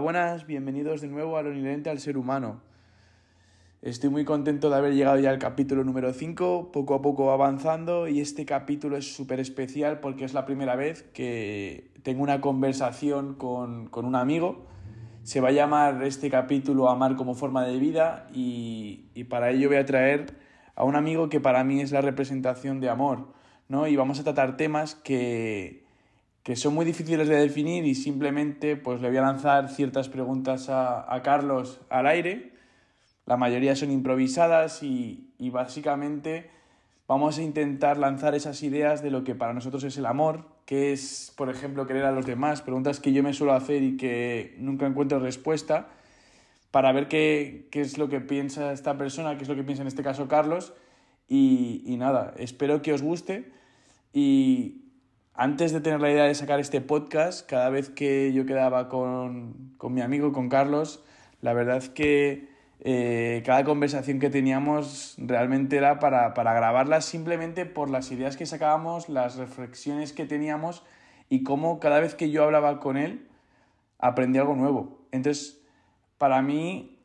Buenas, bienvenidos de nuevo a lo inherente al ser humano. Estoy muy contento de haber llegado ya al capítulo número 5, poco a poco avanzando y este capítulo es súper especial porque es la primera vez que tengo una conversación con, con, un amigo. Se va a llamar este capítulo Amar como forma de vida y, y para ello voy a traer a un amigo que para mí es la representación de amor, ¿no? Y vamos a tratar temas que, que son muy difíciles de definir y simplemente pues le voy a lanzar ciertas preguntas a, a Carlos al aire. La mayoría son improvisadas y, y, básicamente vamos a intentar lanzar esas ideas de lo que para nosotros es el amor, que es, por ejemplo, querer a los demás, preguntas que yo me suelo hacer y que nunca encuentro respuesta, para ver qué, qué es lo que piensa esta persona, qué es lo que piensa en este caso Carlos. Y, y nada, espero que os guste y, antes de tener la idea de sacar este podcast, cada vez que yo quedaba con, con mi amigo, con Carlos, la verdad es que eh, cada conversación que teníamos realmente era para, para grabarlas simplemente por las ideas que sacábamos, las reflexiones que teníamos y cómo cada vez que yo hablaba con él aprendí algo nuevo. Entonces, para mí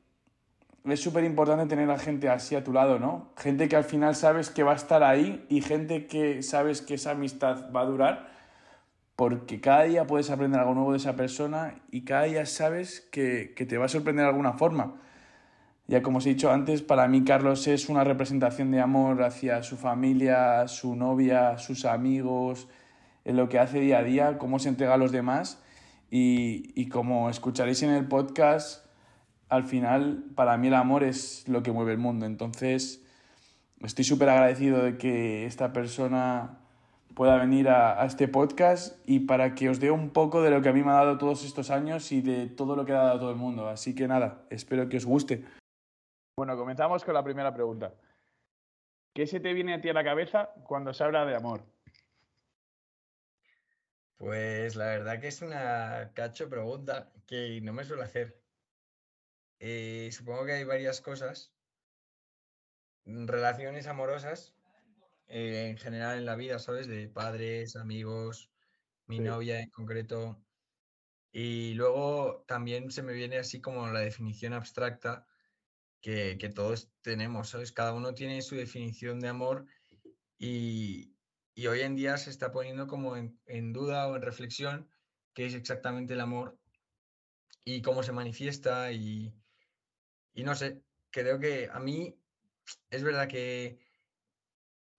es súper importante tener a gente así a tu lado, ¿no? Gente que al final sabes que va a estar ahí y gente que sabes que esa amistad va a durar porque cada día puedes aprender algo nuevo de esa persona y cada día sabes que, que te va a sorprender de alguna forma. Ya como os he dicho antes, para mí Carlos es una representación de amor hacia su familia, su novia, sus amigos, en lo que hace día a día, cómo se entrega a los demás y, y como escucharéis en el podcast, al final, para mí el amor es lo que mueve el mundo. Entonces, estoy súper agradecido de que esta persona pueda venir a, a, este podcast y para que os dé un poco de lo que a mí me ha dado todos estos años y de todo lo que ha dado a todo el mundo. Así que nada, espero que os guste. Bueno, comenzamos con la primera pregunta. ¿Qué se te viene a ti a la cabeza cuando se habla de amor? Pues la verdad que es una cacho pregunta que no me suele hacer. Eh, supongo que hay varias cosas, relaciones amorosas eh, en general en la vida, ¿sabes? De padres, amigos, mi sí. novia en concreto. Y luego también se me viene así como la definición abstracta que, que todos tenemos, ¿sabes? Cada uno tiene su definición de amor y, y hoy en día se está poniendo como en, en duda o en reflexión qué es exactamente el amor y cómo se manifiesta y, y no sé, creo que a mí es verdad que,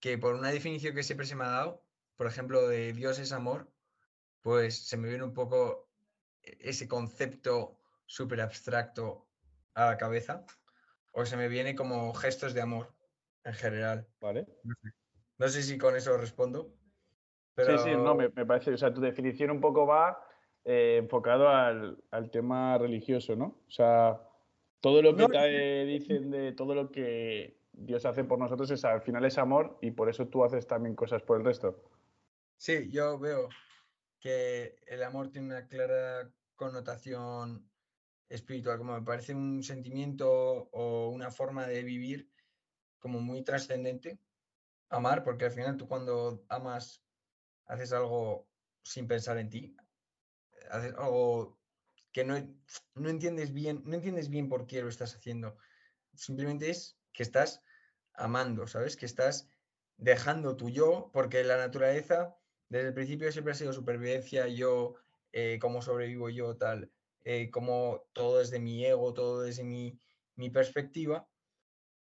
que por una definición que siempre se me ha dado, por ejemplo, de Dios es amor, pues se me viene un poco ese concepto súper abstracto a la cabeza, o se me viene como gestos de amor en general. Vale. No sé, no sé si con eso respondo. Pero... Sí, sí, no, me, me, parece, o sea, tu definición un poco va eh, enfocado al, al tema religioso, ¿no? O sea, todo lo que no, te dicen de todo lo que Dios hace por nosotros es al final es amor y por eso tú haces también cosas por el resto. Sí, yo veo que el amor tiene una clara connotación espiritual, como me parece un sentimiento o una forma de vivir como muy trascendente. Amar, porque al final tú cuando amas haces algo sin pensar en ti, haces algo que no, no, entiendes bien, no entiendes bien por qué lo estás haciendo. Simplemente es que estás amando, ¿sabes? Que estás dejando tu yo, porque la naturaleza desde el principio siempre ha sido supervivencia, yo, eh, cómo sobrevivo yo, tal, eh, como todo desde mi ego, todo desde mi, mi perspectiva.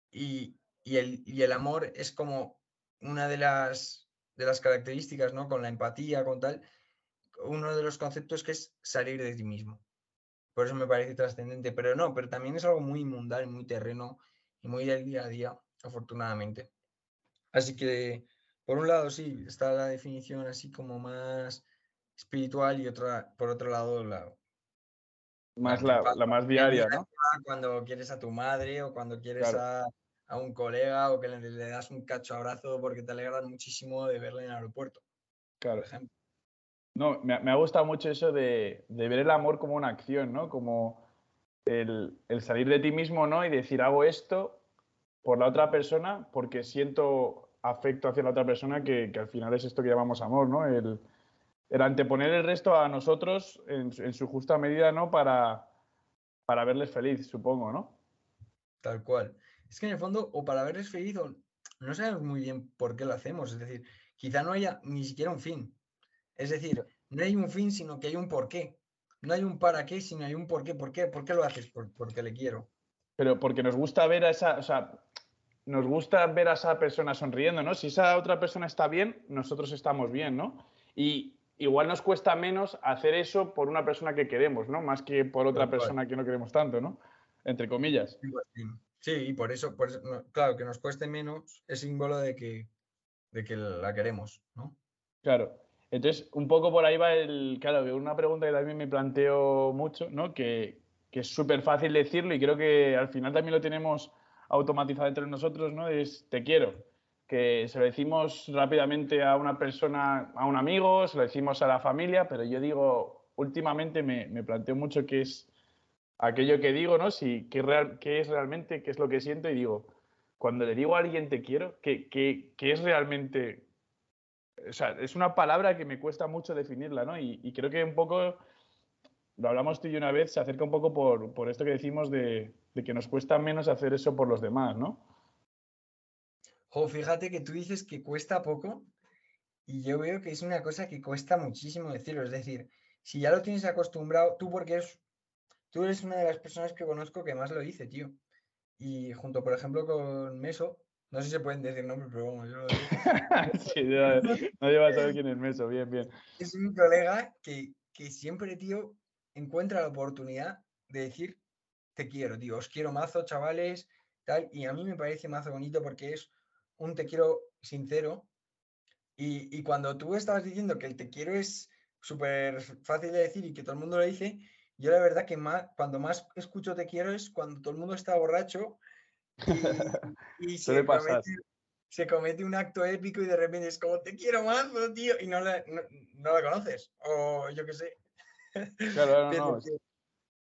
Y, y, el, y el amor es como una de las, de las características, ¿no? Con la empatía, con tal, uno de los conceptos que es salir de ti mismo por eso me parece trascendente, pero no, pero también es algo muy mundano, muy terreno y muy del día a día, afortunadamente. Así que, por un lado, sí, está la definición así como más espiritual y otra, por otro lado, la... Más la, la, la más diaria, ¿no? Cuando quieres a tu madre o cuando quieres claro. a, a, un colega o que le, le, das un cacho abrazo porque te alegran muchísimo de verle en el aeropuerto. Claro. Por ejemplo. No, me, ha gustado mucho eso de, ver el amor como una acción, ¿no? Como el, salir de ti mismo, ¿no? Y decir, hago esto por la otra persona porque siento afecto hacia la otra persona, que, al final es esto que llamamos amor, ¿no? El, anteponer el resto a nosotros en, su justa medida, ¿no? Para, para verles feliz, supongo, ¿no? Tal cual. Es que en el fondo, o para verles feliz, no sabemos muy bien por qué lo hacemos. Es decir, quizá no haya ni siquiera un fin. Es decir, no hay un fin, sino que hay un porqué. No hay un para qué, sino hay un por qué. ¿Por qué, ¿Por qué lo haces? porque le quiero. Pero porque nos gusta ver a esa, o sea, nos gusta ver a esa persona sonriendo, ¿no? Si esa otra persona está bien, nosotros estamos bien, ¿no? Y igual nos cuesta menos hacer eso por una persona que queremos, ¿no? Más que por otra persona que no queremos tanto, ¿no? Entre comillas. Sí, y por eso, por claro, que nos cueste menos es símbolo de que, de que la queremos, ¿no? Claro. Entonces, un poco por ahí va el, claro, una pregunta que también me planteo mucho, ¿no? Que, que es súper fácil decirlo y creo que al final también lo tenemos automatizado entre nosotros, ¿no? Es te quiero, que se lo decimos rápidamente a una persona, a un amigo, se lo decimos a la familia, pero yo digo, últimamente me, me planteo mucho qué es aquello que digo, ¿no? Si, qué, real, es realmente, qué es lo que siento y digo, cuando le digo a alguien te quiero, ¿qué, qué, qué es realmente? O sea, es una palabra que me cuesta mucho definirla, ¿no? Y, creo que un poco lo hablamos tú y una vez, se acerca un poco por, por esto que decimos de, de, que nos cuesta menos hacer eso por los demás, ¿no? Jo, fíjate que tú dices que cuesta poco y yo veo que es una cosa que cuesta muchísimo decirlo. Es decir, si ya lo tienes acostumbrado, tú porque es, tú eres una de las personas que conozco que más lo dice, tío. Y junto, por ejemplo, con Meso, no sé si se pueden decir nombres, pero vamos, yo lo digo. sí, no, no llevas a saber quién es Meso, bien, bien. Es un colega que, que siempre, tío, encuentra la oportunidad de decir, te quiero, tío, os quiero mazo, chavales, tal, y a mí me parece mazo bonito porque es un te quiero sincero, y, y cuando tú estabas diciendo que el te quiero es súper fácil de decir y que todo el mundo lo dice, yo la verdad que más, cuando más escucho te quiero es cuando todo el mundo está borracho y, se, comete, se, comete, un acto épico y de repente es como te quiero mazo, tío, y no la, no, no la conoces, o yo qué sé. Claro, no, que,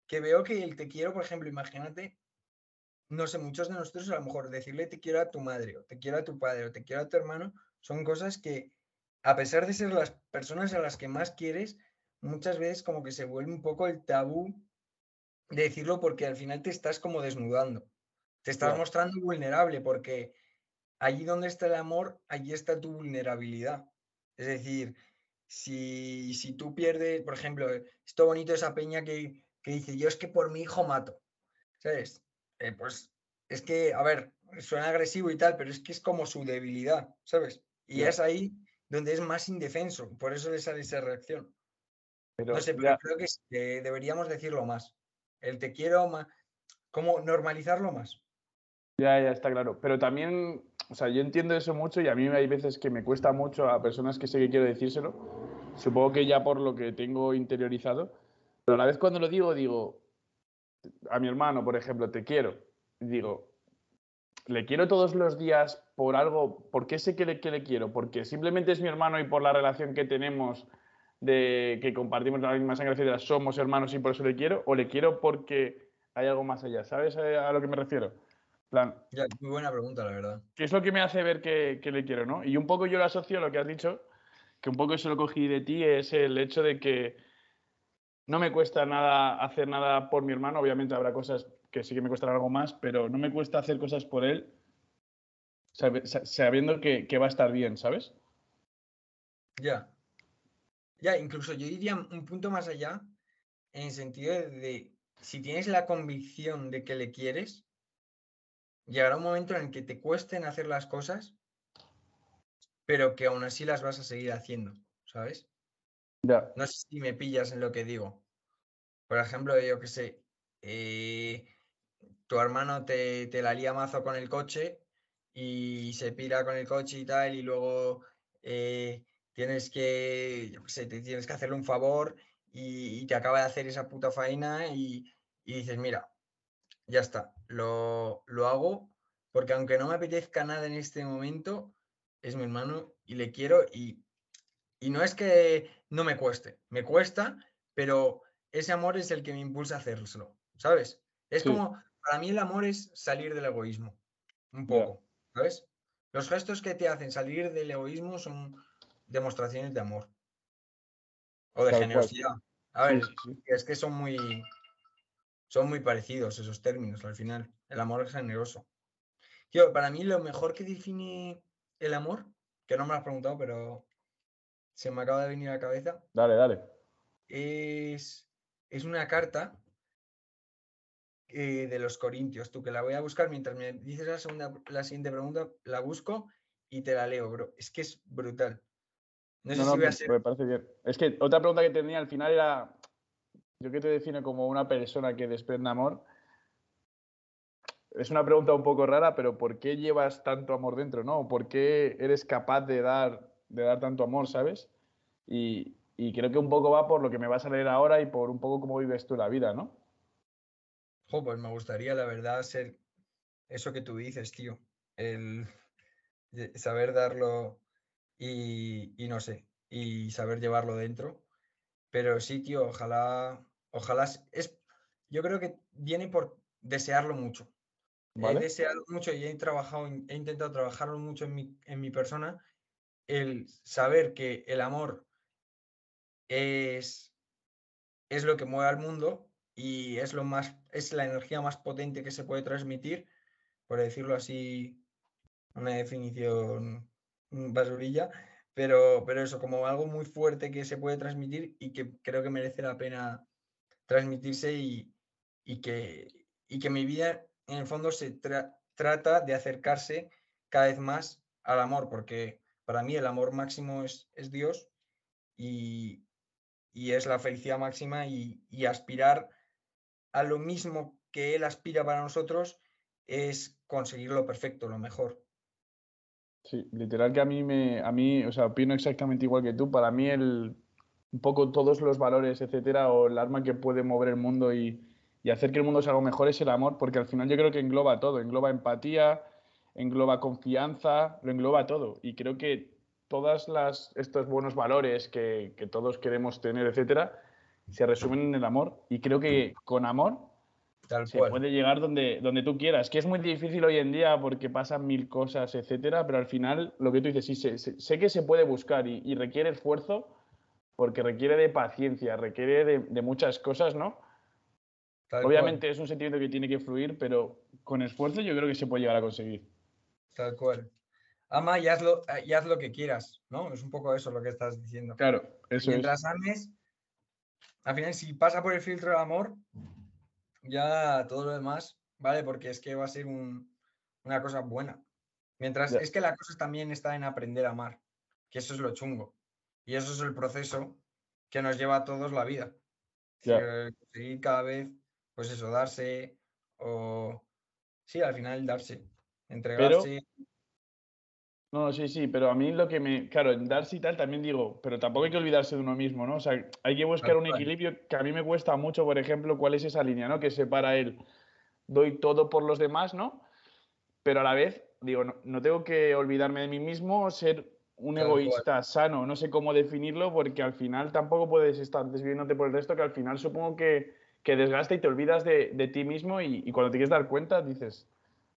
que, veo que el te quiero, por ejemplo, imagínate, no sé, muchos de nosotros a lo mejor decirle te quiero a tu madre, o te quiero a tu padre, o te quiero a tu hermano, son cosas que, a pesar de ser las personas a las que más quieres, muchas veces como que se vuelve un poco el tabú de decirlo porque al final te estás como desnudando, te estás claro. mostrando vulnerable porque allí donde está el amor, allí está tu vulnerabilidad. Es decir, si, si tú pierdes, por ejemplo, esto bonito esa peña que, que dice, yo es que por mi hijo mato, ¿sabes? Eh, pues es que, a ver, suena agresivo y tal, pero es que es como su debilidad, ¿sabes? Y yeah. es ahí donde es más indefenso, por eso le sale esa reacción. Pero, no sé, pero yeah. creo que, deberíamos decirlo más. El te quiero más, como normalizarlo más. Ya, ya está claro. Pero también, o sea, yo entiendo eso mucho y a mí hay veces que me cuesta mucho a personas que sé que quiero decírselo. Supongo que ya por lo que tengo interiorizado. Pero a la vez cuando lo digo, digo, a mi hermano, por ejemplo, te quiero. Digo, le quiero todos los días por algo, ¿por qué sé que le, que le quiero? Porque simplemente es mi hermano y por la relación que tenemos de que compartimos la misma sangre, etcétera, somos hermanos y por eso le quiero, o le quiero porque hay algo más allá. ¿Sabes a lo que me refiero? Plan, ya, muy buena pregunta, la verdad. ¿Qué es lo que me hace ver que, que, le quiero, no? Y un poco yo lo asocio a lo que has dicho, que un poco eso lo cogí de ti, es el hecho de que no me cuesta nada hacer nada por mi hermano. Obviamente habrá cosas que sí que me cuestan algo más, pero no me cuesta hacer cosas por él sabiendo que, que va a estar bien, ¿sabes? Ya. Ya, incluso yo diría un punto más allá, en el sentido de, de si tienes la convicción de que le quieres, llegará un momento en el que te cuesten hacer las cosas, pero que aún así las vas a seguir haciendo, ¿sabes? Ya. No sé si me pillas en lo que digo. Por ejemplo, yo que sé, eh, tu hermano te, te, la lía mazo con el coche y se pira con el coche y tal, y luego eh, tienes que, yo que sé, te tienes que hacerle un favor y, y te acaba de hacer esa puta faena y, y dices, mira, ya está, lo, lo, hago porque aunque no me apetezca nada en este momento, es mi hermano y le quiero y, y no es que no me cueste, me cuesta, pero ese amor es el que me impulsa a hacerlo, ¿sabes? Es sí. como, para mí el amor es salir del egoísmo, un poco, yeah. ¿sabes? Los gestos que te hacen salir del egoísmo son demostraciones de amor o de Tal generosidad. Cual. A ver, sí, sí, es que son muy, son muy parecidos esos términos al final. El amor es generoso. Tío, para mí lo mejor que define el amor, que no me lo has preguntado, pero se me acaba de venir a la cabeza. Dale, dale. Es, es una carta eh, de los Corintios, tú que la voy a buscar mientras me dices la, segunda, la siguiente pregunta, la busco y te la leo, bro. Es que es brutal. No, sé si voy a ser... me parece bien. Es que otra pregunta que tenía al final era, yo qué te define como una persona que desprende amor. Es una pregunta un poco rara, pero ¿por qué llevas tanto amor dentro, no? ¿Por qué eres capaz de dar, de dar tanto amor, sabes? Y, y creo que un poco va por lo que me vas a leer ahora y por un poco cómo vives tú la vida, ¿no? pues me gustaría, la verdad, ser eso que tú dices, tío. El saber darlo y, no sé, y saber llevarlo dentro. Pero sí, tío, ojalá, ojalá es, yo creo que viene por desearlo mucho. He deseado mucho y he trabajado, he intentado trabajarlo mucho en mi, en mi persona. El saber que el amor es, es lo que mueve al mundo y es lo más, es la energía más potente que se puede transmitir, por decirlo así, una definición basurilla, pero, pero eso, como algo muy fuerte que se puede transmitir y que creo que merece la pena transmitirse y, que, y que mi vida en el fondo se trata de acercarse cada vez más al amor, porque para mí el amor máximo es, es Dios y, y, es la felicidad máxima y, y aspirar a lo mismo que Él aspira para nosotros es conseguir lo perfecto, lo mejor. Sí, literal que a mí me, a mí, o sea, opino exactamente igual que tú. Para mí el, un poco todos los valores, etcétera, o el arma que puede mover el mundo y, y hacer que el mundo sea algo mejor es el amor, porque al final yo creo que engloba todo, engloba empatía, engloba confianza, lo engloba todo. Y creo que todas las estos buenos valores que, que todos queremos tener, etcétera, se resumen en el amor. Y creo que con amor se puede llegar donde, donde tú quieras. Que es muy difícil hoy en día porque pasan mil cosas, etcétera, pero al final lo que tú dices, sí, sé, sé que se puede buscar y, requiere esfuerzo porque requiere de paciencia, requiere de, muchas cosas, ¿no? Obviamente es un sentimiento que tiene que fluir, pero con esfuerzo yo creo que se puede llegar a conseguir. Tal cual. Ama y haz lo, y haz lo que quieras, ¿no? Es un poco eso lo que estás diciendo. Claro, eso Mientras ames, al final, si pasa por el filtro del amor, ya todo lo demás, ¿vale? Porque es que va a ser una cosa buena. Mientras es que la cosa también está en aprender a amar, que eso es lo chungo. Y eso es el proceso que nos lleva a todos la vida. Seguir cada vez, pues eso, darse o... Sí, al final darse, entregarse. No, sí, sí, pero a mí lo que me. Claro, en darse y tal también digo, pero tampoco hay que olvidarse de uno mismo, ¿no? O sea, hay que buscar un equilibrio que a mí me cuesta mucho, por ejemplo, cuál es esa línea, ¿no? Que separa el doy todo por los demás, ¿no? Pero a la vez, digo, no, tengo que olvidarme de mí mismo, ser un egoísta sano, no sé cómo definirlo, porque al final tampoco puedes estar desviándote por el resto, que al final supongo que, que desgasta y te olvidas de, de ti mismo y, y cuando te quieres dar cuenta dices,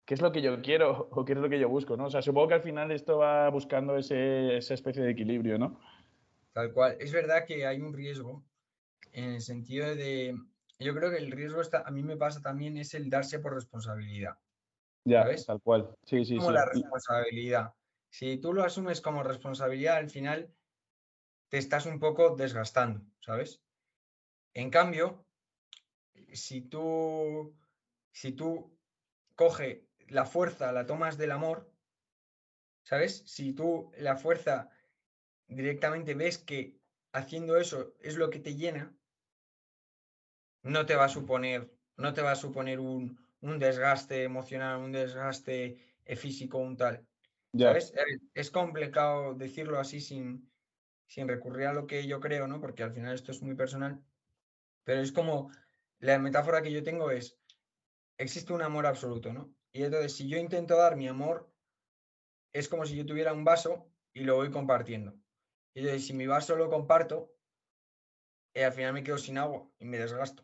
qué es lo que yo quiero o qué es lo que yo busco, ¿no? O sea, supongo que al final esto va buscando ese, esa especie de equilibrio, ¿no? Tal cual. Es verdad que hay un riesgo en el sentido de, yo creo que el riesgo está, a mí me pasa también es el darse por responsabilidad. Ya, ¿sabes? tal cual. Sí, sí, como la responsabilidad. Si tú lo asumes como responsabilidad, al final te estás un poco desgastando, ¿sabes? En cambio, si tú, si tú coge la fuerza la tomas del amor, ¿sabes? Si tú la fuerza directamente ves que haciendo eso es lo que te llena, no te va a suponer, no te va a suponer un, desgaste emocional, un desgaste eh, físico, un tal. ¿Sabes? Es complicado decirlo así sin, sin recurrir a lo que yo creo, ¿no? Porque al final esto es muy personal. Pero es como, la metáfora que yo tengo es, existe un amor absoluto, ¿no? Y entonces, si yo intento dar mi amor, es como si yo tuviera un vaso y lo voy compartiendo. Y entonces, si mi vaso lo comparto, eh, al final me quedo sin agua y me desgasto.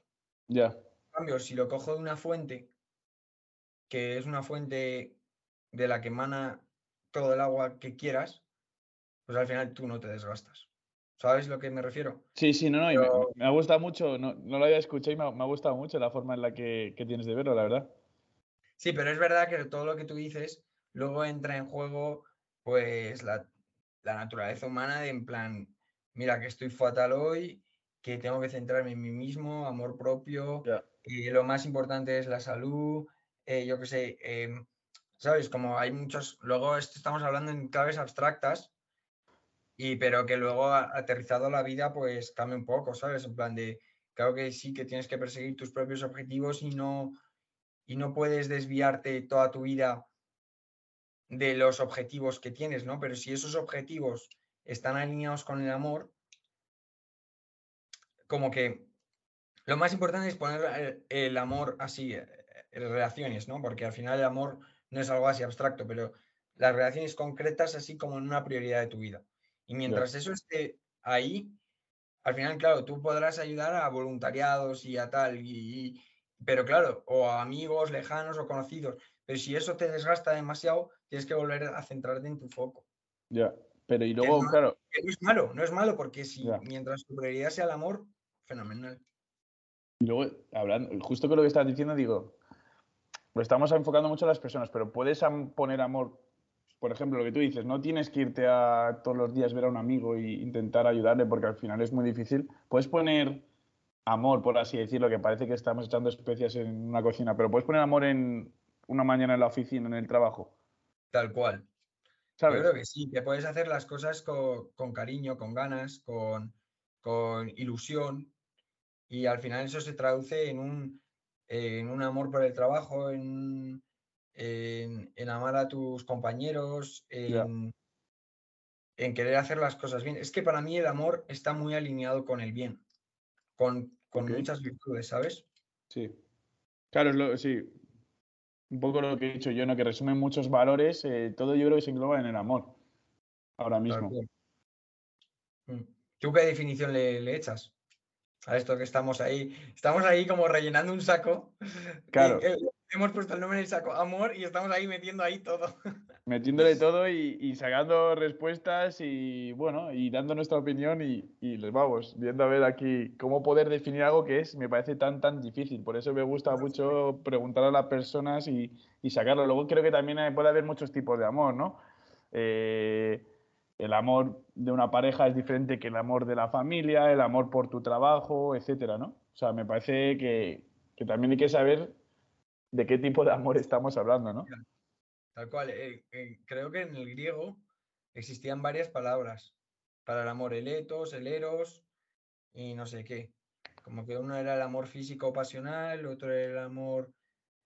Ya. En cambio, si lo cojo de una fuente, que es una fuente de la que emana todo el agua que quieras, pues al final tú no te desgastas. ¿Sabes lo que me refiero? Sí, sí, no, no, y me, ha gustado mucho, no, no, lo había escuchado y me ha, gustado mucho la forma en la que, que, tienes de verlo, la verdad. Sí, pero es verdad que todo lo que tú dices luego entra en juego, pues, la, la naturaleza humana de en plan, mira que estoy fatal hoy, que tengo que centrarme en mí mismo, amor propio, y lo más importante es la salud, eh, yo qué sé, em, ¿sabes? Como hay muchos, luego estamos hablando en claves abstractas, y pero que luego aterrizado a la vida pues cambia un poco, ¿sabes? En plan de, claro que sí que tienes que perseguir tus propios objetivos y no, y no puedes desviarte toda tu vida de los objetivos que tienes, ¿no? Pero si esos objetivos están alineados con el amor, como que lo más importante es poner el, amor así, eh, en relaciones, ¿no? Porque al final el amor no es algo así abstracto, pero las relaciones concretas así como en una prioridad de tu vida. Y mientras eso esté ahí, al final, claro, tú podrás ayudar a voluntariados y a tal, y, pero claro, o a amigos lejanos o conocidos, pero si eso te desgasta demasiado, tienes que volver a centrarte en tu foco. Ya, pero y luego, claro. no es malo, no es malo, porque si mientras tu prioridad sea el amor, fenomenal. Y luego, hablando, justo con lo que estás diciendo, digo, lo estamos enfocando mucho a las personas, pero puedes poner amor, por ejemplo, lo que tú dices, no tienes que irte a todos los días ver a un amigo e intentar ayudarle porque al final es muy difícil. Puedes poner amor, por así decirlo, que parece que estamos echando especias en una cocina, pero puedes poner amor en una mañana en la oficina, en el trabajo. Tal cual. ¿Sabes? Yo creo que sí, que puedes hacer las cosas con, cariño, con ganas, con, con, ilusión, y al final eso se traduce en un, en un amor por el trabajo, en, en, amar a tus compañeros, en, en, querer hacer las cosas bien. Es que para mí el amor está muy alineado con el bien, con, con muchas virtudes, ¿sabes? Sí. Claro, sí, un poco lo que he dicho yo, ¿no? que resumen muchos valores, eh, todo yo creo que se engloba en el amor, ahora mismo. Mm. ¿Tú qué definición le, echas a esto que estamos ahí? Estamos ahí como rellenando un saco. Claro. hemos puesto el nombre en el saco, amor, y estamos ahí metiendo ahí todo. Metiéndole todo y, sacando respuestas y bueno, y dando nuestra opinión y, y, les vamos, viendo a ver aquí cómo poder definir algo que es, me parece tan, tan difícil. Por eso me gusta mucho preguntar a las personas y, sacarlo. Luego creo que también puede haber muchos tipos de amor, ¿no? Eh, el amor de una pareja es diferente que el amor de la familia, el amor por tu trabajo, etcétera, ¿no? O sea, me parece que, que también hay que saber de qué tipo de amor estamos hablando, ¿no? Tal cual. Eh, eh, creo que en el griego existían varias palabras para el amor, el etos, el eros y no sé qué. Como que uno era el amor físico pasional, otro el amor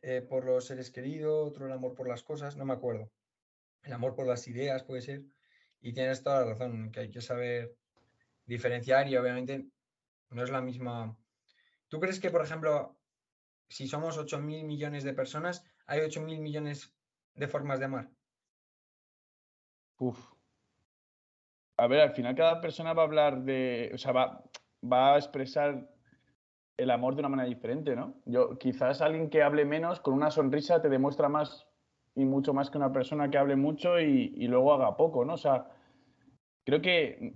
eh, por los seres queridos, otro el amor por las cosas, no me acuerdo. El amor por las ideas puede ser. Y tienes toda la razón, que hay que saber diferenciar y obviamente no es la misma. ¿Tú crees que, por ejemplo, si somos 8 mil millones de personas, hay 8 mil millones de formas de amar. Uf. A ver, al final cada persona va a hablar de, o sea, va, va a expresar el amor de una manera diferente, ¿no? Yo, quizás alguien que hable menos, con una sonrisa, te demuestra más y mucho más que una persona que hable mucho y, y luego haga poco, ¿no? O sea, creo que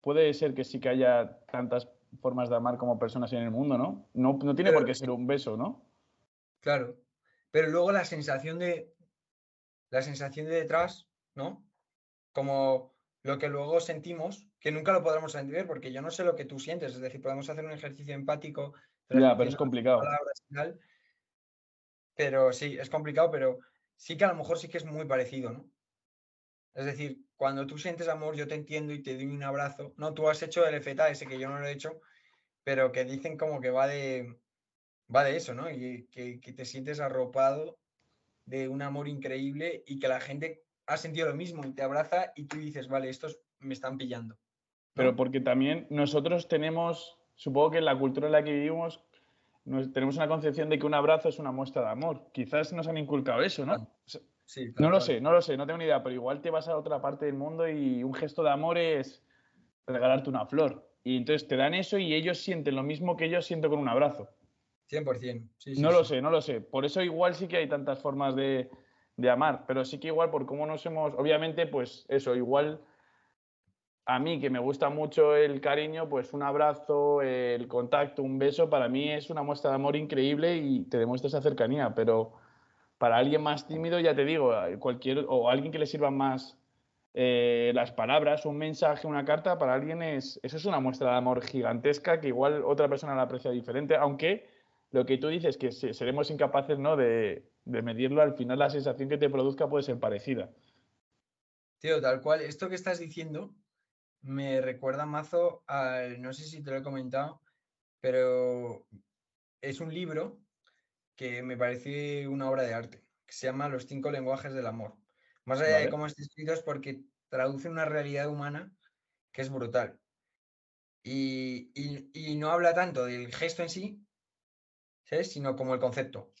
puede ser que sí que haya tantas formas de amar como personas en el mundo, ¿no? No, no tiene por qué ser un beso, ¿no? Claro, pero luego la sensación de la sensación de detrás, ¿no? Como lo que luego sentimos, que nunca lo podremos entender porque yo no sé lo que tú sientes, es decir, podemos hacer un ejercicio empático. Ya, pero es complicado. pero sí, es complicado, pero sí que a lo mejor sí que es muy parecido, ¿no? Es decir, cuando tú sientes amor, yo te entiendo y te doy un abrazo. No, tú has hecho el FETA ese que yo no lo he hecho, pero que dicen como que va de, va de eso, ¿no? Y que, te sientes arropado de un amor increíble y que la gente ha sentido lo mismo y te abraza y tú dices, vale, estos me están pillando. Pero porque también nosotros tenemos, supongo que en la cultura en la que vivimos, tenemos una concepción de que un abrazo es una muestra de amor. Quizás nos han inculcado eso, ¿no? no lo sé, no lo sé, no tengo ni idea, pero igual te vas a otra parte del mundo y un gesto de amor es regalarte una flor. Y entonces te dan eso y ellos sienten lo mismo que yo siento con un abrazo. 100%. Sí, no lo sé, no lo sé. Por eso igual sí que hay tantas formas de, amar, pero sí que igual por cómo nos hemos, obviamente, pues eso, igual a mí, que me gusta mucho el cariño, pues un abrazo, el contacto, un beso, para mí es una muestra de amor increíble y te demuestra esa cercanía. Pero para alguien más tímido, ya te digo, cualquier, o alguien que le sirvan más eh, las palabras, un mensaje, una carta, para alguien es, eso es una muestra de amor gigantesca que igual otra persona la aprecia diferente, aunque lo que tú dices, que seremos incapaces ¿no? de, de medirlo, al final la sensación que te produzca puede ser parecida. Tío, tal cual, esto que estás diciendo me recuerda mazo al, no sé si te lo he comentado, pero es un libro que me parece una obra de arte, que se llama Los cinco lenguajes del amor. Más allá de cómo está escrito es porque traduce una realidad humana que es brutal. Y, no habla tanto del gesto en sí, ¿sabes? Sino como el concepto.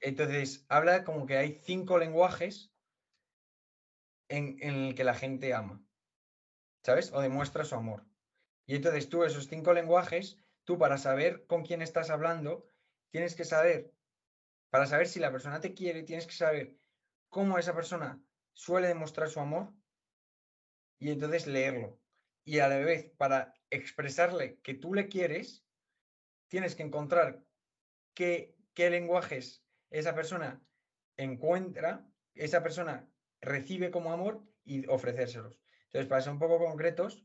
entonces, habla como que hay cinco lenguajes en, en el que la gente ama. ¿sabes? O demuestra su amor. Y entonces tú esos cinco lenguajes, tú para saber con quién estás hablando, tienes que saber, para saber si la persona te quiere, tienes que saber cómo esa persona suele demostrar su amor y entonces leerlo. Y a la vez, para expresarle que tú le quieres, tienes que encontrar qué, qué lenguajes esa persona encuentra, esa persona recibe como amor y ofrecérselos. Entonces, para ser un poco concretos,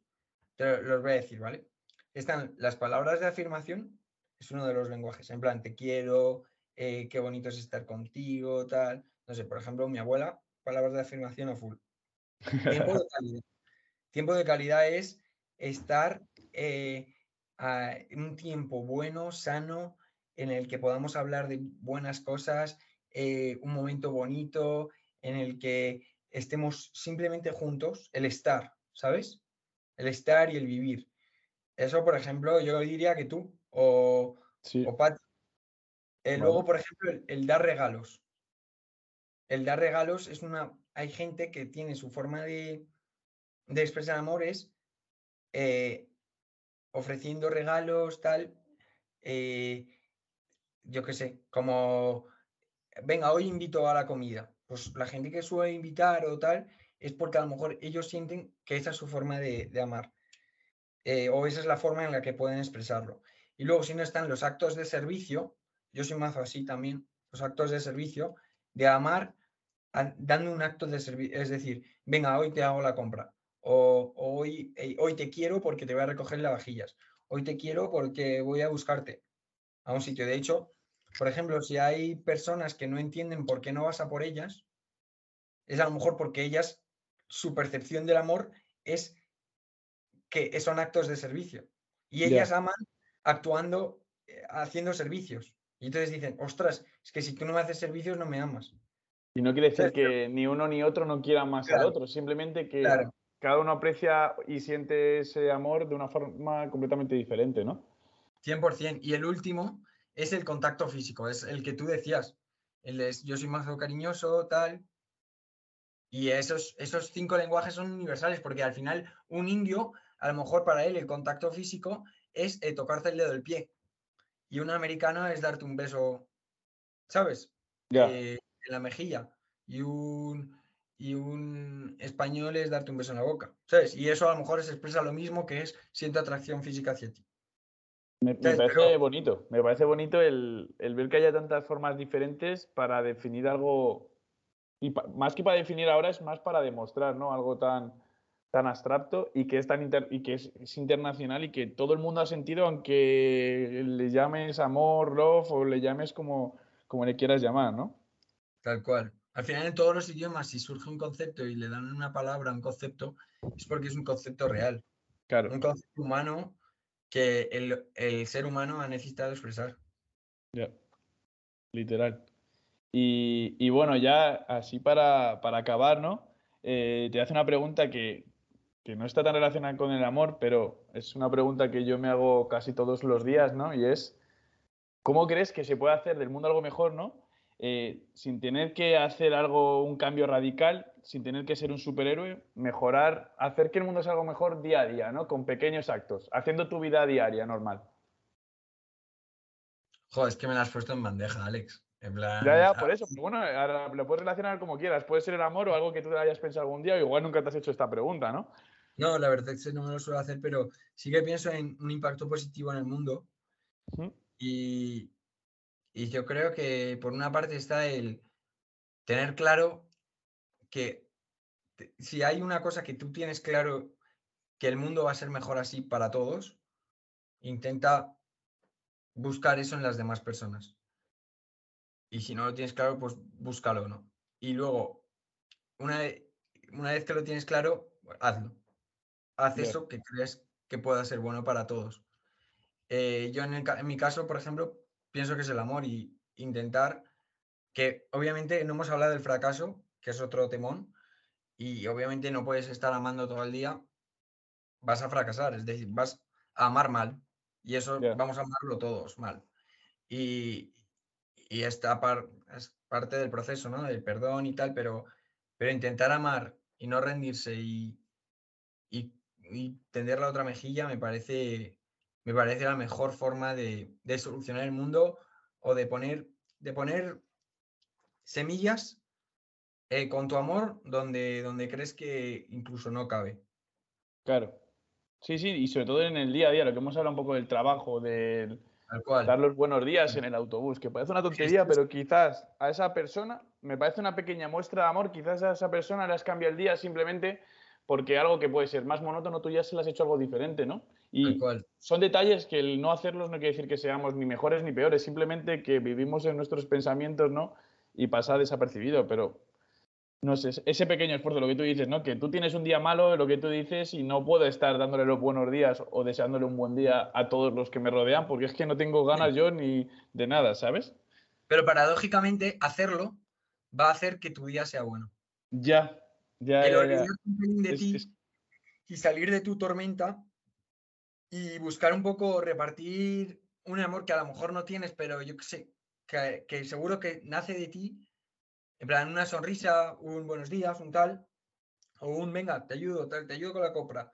te los voy a decir, ¿vale? Están las palabras de afirmación, es uno de los lenguajes, en plan, te quiero, eh, qué bonito es estar contigo, tal. No sé, por ejemplo, mi abuela, palabras de afirmación a full. Tiempo de calidad. Tiempo de calidad es estar en un tiempo bueno, sano, en el que podamos hablar de buenas cosas, eh, un momento bonito, en el que estemos simplemente juntos, el estar, ¿sabes? El estar y el vivir. Eso, por ejemplo, yo diría que tú o, o Pat. Eh, luego, por ejemplo, el, dar regalos. El dar regalos es una. Hay gente que tiene su forma de, de expresar amor es eh, ofreciendo regalos, tal. Eh, yo qué sé, como. Venga, hoy invito a la comida pues la gente que suele invitar o tal, es porque a lo mejor ellos sienten que esa es su forma de, amar. Eh, o esa es la forma en la que pueden expresarlo. Y luego, si no están los actos de servicio, yo soy mazo así también, los actos de servicio, de amar dando un acto de servicio, es decir, venga, hoy te hago la compra, o, hoy, hoy te quiero porque te voy a recoger las vajillas, hoy te quiero porque voy a buscarte a un sitio. De hecho, por ejemplo, si hay personas que no entienden por qué no vas a por ellas, es a lo mejor porque ellas, su percepción del amor es que son actos de servicio. Y ellas aman actuando, eh, haciendo servicios. Y entonces dicen, ostras, es que si tú no me haces servicios no me amas. Y no quiere decir que ni uno ni otro no quieran más al otro, simplemente que cada uno aprecia y siente ese amor de una forma completamente diferente, ¿no? 100%. Y el último es el contacto físico, es el que tú decías. El es, yo soy más cariñoso, tal. Y esos, esos cinco lenguajes son universales, porque al final un indio, a lo mejor para él el contacto físico es eh, tocarte el dedo del pie. Y un americano es darte un beso, ¿sabes? Eh, en la mejilla. Y un, y un español es darte un beso en la boca, ¿sabes? Y eso a lo mejor se expresa lo mismo que es siento atracción física hacia ti. Me, parece bonito, me parece bonito el, ver que haya tantas formas diferentes para definir algo, y más que para definir ahora es más para demostrar, ¿no? Algo tan, tan abstracto y que es tan y que es, internacional y que todo el mundo ha sentido, aunque le llames amor, love o le llames como, como le quieras llamar, ¿no? Tal cual. Al final en todos los idiomas, si surge un concepto y le dan una palabra, un concepto, es porque es un concepto real. Claro. Un concepto humano que el, ser humano ha necesitado expresar. Ya, literal. Y, bueno, ya así para, acabar, ¿no? Eh, te hace una pregunta que, que, no está tan relacionada con el amor, pero es una pregunta que yo me hago casi todos los días, ¿no? Y es, ¿cómo crees que se puede hacer del mundo algo mejor, ¿no? Eh, sin tener que hacer algo, un cambio radical, sin tener que ser un superhéroe, mejorar, hacer que el mundo sea algo mejor día a día, ¿no? Con pequeños actos, haciendo tu vida diaria normal. Joder, es que me la has puesto en bandeja, Alex. En ya, ya, por eso. Bueno, ahora lo puedes relacionar como quieras. Puede ser el amor o algo que tú te hayas pensado algún día, o igual nunca te has hecho esta pregunta, ¿no? No, la verdad es que no me lo suelo hacer, pero sí que pienso en un impacto positivo en el mundo. y, y yo creo que por una parte está el tener claro que si hay una cosa que tú tienes claro que el mundo va a ser mejor así para todos, intenta buscar eso en las demás personas. Y si no lo tienes claro, pues búscalo, ¿no? Y luego, una, una vez que lo tienes claro, hazlo. Haz eso que crees que pueda ser bueno para todos. Eh, yo en, en, mi caso, por ejemplo, pienso que es el amor y intentar que obviamente no hemos hablado del fracaso, que es otro temón, y obviamente no puedes estar amando todo el día, vas a fracasar, es decir, vas a amar mal, y eso vamos a amarlo todos mal. Y, y esta es parte del proceso, ¿no? Del perdón y tal, pero, pero intentar amar y no rendirse y, y, tender la otra mejilla me parece, me parece la mejor forma de, de, solucionar el mundo o de poner, de poner semillas eh, con tu amor donde, donde crees que incluso no cabe. Claro. Sí, sí, y sobre todo en el día a día, lo que hemos hablado un poco del trabajo, del dar los buenos días en el autobús, que parece una tontería, pero quizás a esa persona, me parece una pequeña muestra de amor, quizás a esa persona le has cambiado el día simplemente porque algo que puede ser más monótono, tú ya se le has hecho algo diferente, ¿no? Y son detalles que el no hacerlos no quiere decir que seamos ni mejores ni peores, simplemente que vivimos en nuestros pensamientos, ¿no? Y pasa desapercibido, pero no sé, ese pequeño esfuerzo, lo que tú dices, ¿no? Que tú tienes un día malo, lo que tú dices, y no puedo estar dándole los buenos días o deseándole un buen día a todos los que me rodean, porque es que no tengo ganas yo ni de nada, ¿sabes? Pero paradójicamente, hacerlo va a hacer que tu día sea bueno. Ya, ya. El ya, de ti y salir de tu tormenta y buscar un poco repartir un amor que a lo mejor no tienes, pero yo que sé, que, que seguro que nace de ti en plan, una sonrisa, un buenos días, un tal, o un venga, te ayudo, te, te ayudo con la compra.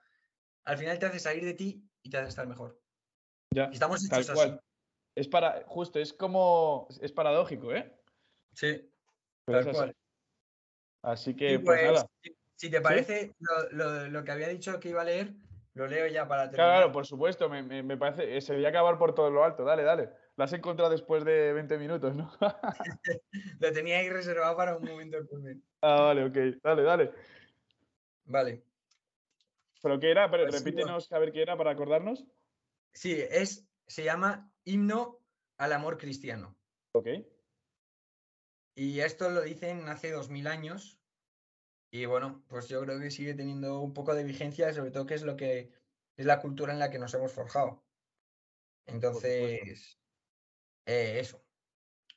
Al final te hace salir de ti y te hace estar mejor. Ya, estamos hechos tal cual. Es para, justo, es como, es paradójico, ¿eh? Sí, tal cual. Así que, pues, pues, nada. Si, te parece, lo, lo, que había dicho que iba a leer, lo leo ya para terminar. Claro, por supuesto, me, me, me parece, se debería acabar por todo lo alto. Dale, dale. La has encontrado después de 20 minutos, ¿no? Lo tenía ahí reservado para un momento Ah, vale, ok. Dale, dale. Vale. ¿Pero qué era? Pero, pues repítenos a ver qué era para acordarnos. Sí, es, se llama Himno al Amor Cristiano. Ok. Y esto lo dicen hace dos mil años. Y bueno, pues yo creo que sigue teniendo un poco de vigencia, sobre todo que es lo que es la cultura en la que nos hemos forjado. Entonces, eh, eso.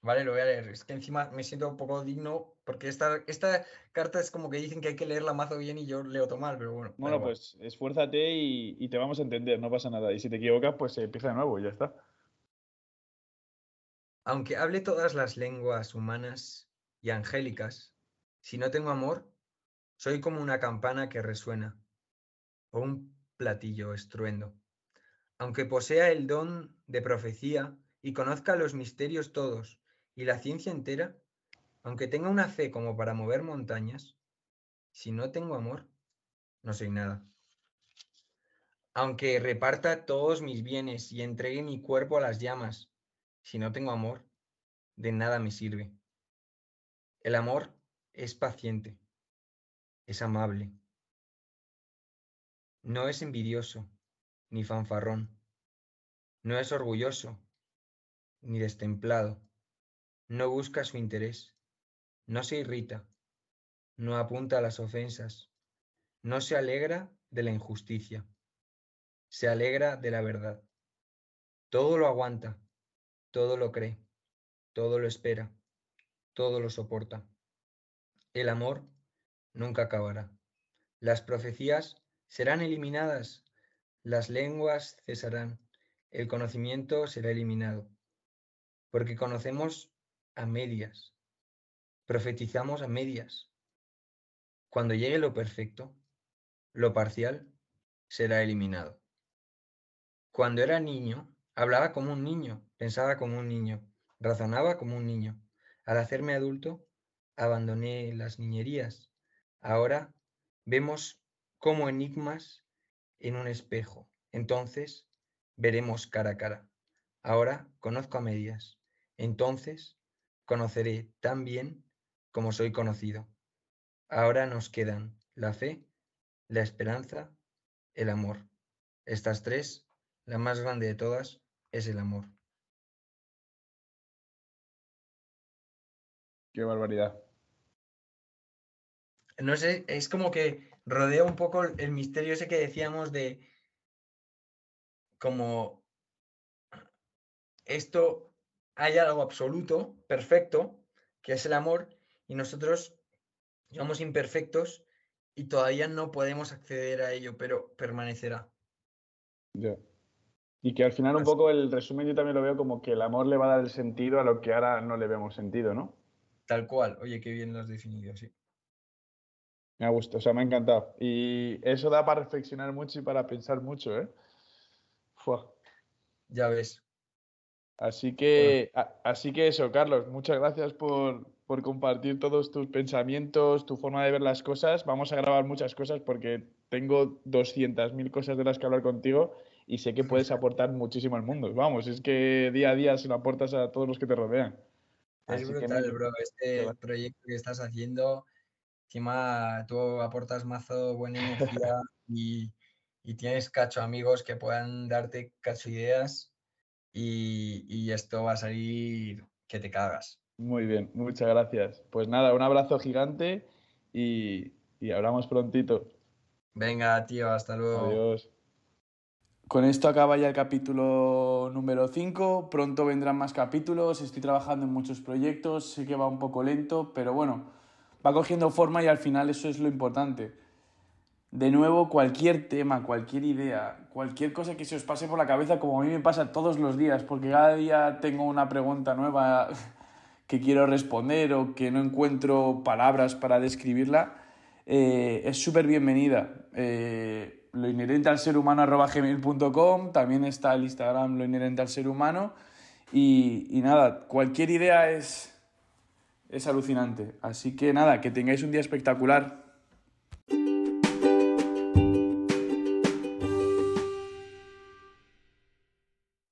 Vale, lo voy a leer. Es que encima me siento un poco digno porque esta, esta carta es como que dicen que hay que leerla mazo bien y yo leo todo mal, pero bueno. Bueno, pues esfuérzate y, te vamos a entender, no pasa nada. Y si te equivocas, pues empieza de nuevo y ya está. Aunque hable todas las lenguas humanas y angélicas, si no tengo amor, soy como una campana que resuena o un platillo estruendo. Aunque posea el don de profecía y conozca los misterios todos y la ciencia entera, aunque tenga una fe como para mover montañas, si no tengo amor, no soy nada. Aunque reparta todos mis bienes y entregue mi cuerpo a las llamas, si no tengo amor, de nada me sirve. El amor es paciente, es amable, no es envidioso ni fanfarrón, no es orgulloso ni destemplado, no busca su interés, no se irrita, no apunta a las ofensas, no se alegra de la injusticia, se alegra de la verdad. Todo lo aguanta, todo lo cree, todo lo espera, todo lo soporta. El amor nunca acabará. Las profecías serán eliminadas, las lenguas cesarán, el conocimiento será eliminado porque conocemos a medias, profetizamos a medias. Cuando llegue lo perfecto, lo parcial será eliminado. Cuando era niño, hablaba como un niño, pensaba como un niño, razonaba como un niño. Al hacerme adulto, abandoné las niñerías. Ahora vemos como enigmas en un espejo. Entonces veremos cara a cara. Ahora conozco a medias. Entonces conoceré tan bien como soy conocido. Ahora nos quedan la fe, la esperanza, el amor. Estas tres, la más grande de todas, es el amor. Qué barbaridad. No sé, es como que rodea un poco el misterio ese que decíamos de como esto hay algo absoluto, perfecto, que es el amor, y nosotros somos imperfectos y todavía no podemos acceder a ello, pero permanecerá. Ya. Y que al final un poco el resumen yo también lo veo como que el amor le va a dar el sentido a lo que ahora no le vemos sentido, ¿no? Tal cual. Oye, qué bien lo has definido, sí. Me ha gustado, o sea, me ha encantado. Y eso da para reflexionar mucho y para pensar mucho, ¿eh? Ya ves. Así que, así que eso, Carlos, muchas gracias por, por compartir todos tus pensamientos, tu forma de ver las cosas. Vamos a grabar muchas cosas porque tengo 200.000 cosas de las que hablar contigo y sé que puedes aportar muchísimo al mundo. Vamos, es que día a día se lo aportas a todos los que te rodean. Es brutal, bro. Este proyecto que estás haciendo, encima tú aportas mazo buena energía y, y, tienes cacho amigos que puedan darte cacho ideas y, y esto va a salir que te cagas. Muy bien, muchas gracias. Pues nada, un abrazo gigante y, y hablamos prontito. Venga, tío, hasta luego. Adiós. Con esto acaba ya el capítulo número 5. Pronto vendrán más capítulos. Estoy trabajando en muchos proyectos. Sé que va un poco lento, pero bueno, va cogiendo forma y al final eso es lo importante. De nuevo, cualquier tema, cualquier idea, cualquier cosa que se os pase por la cabeza, como a mí me pasa todos los días, porque cada día tengo una pregunta nueva que quiero responder o que no encuentro palabras para describirla, eh, es súper bienvenida. Eh, lo inherente al ser humano gmail.com, también está el Instagram lo inherente al ser humano y, y nada, cualquier idea es, es alucinante. Así que nada, que tengáis un día espectacular.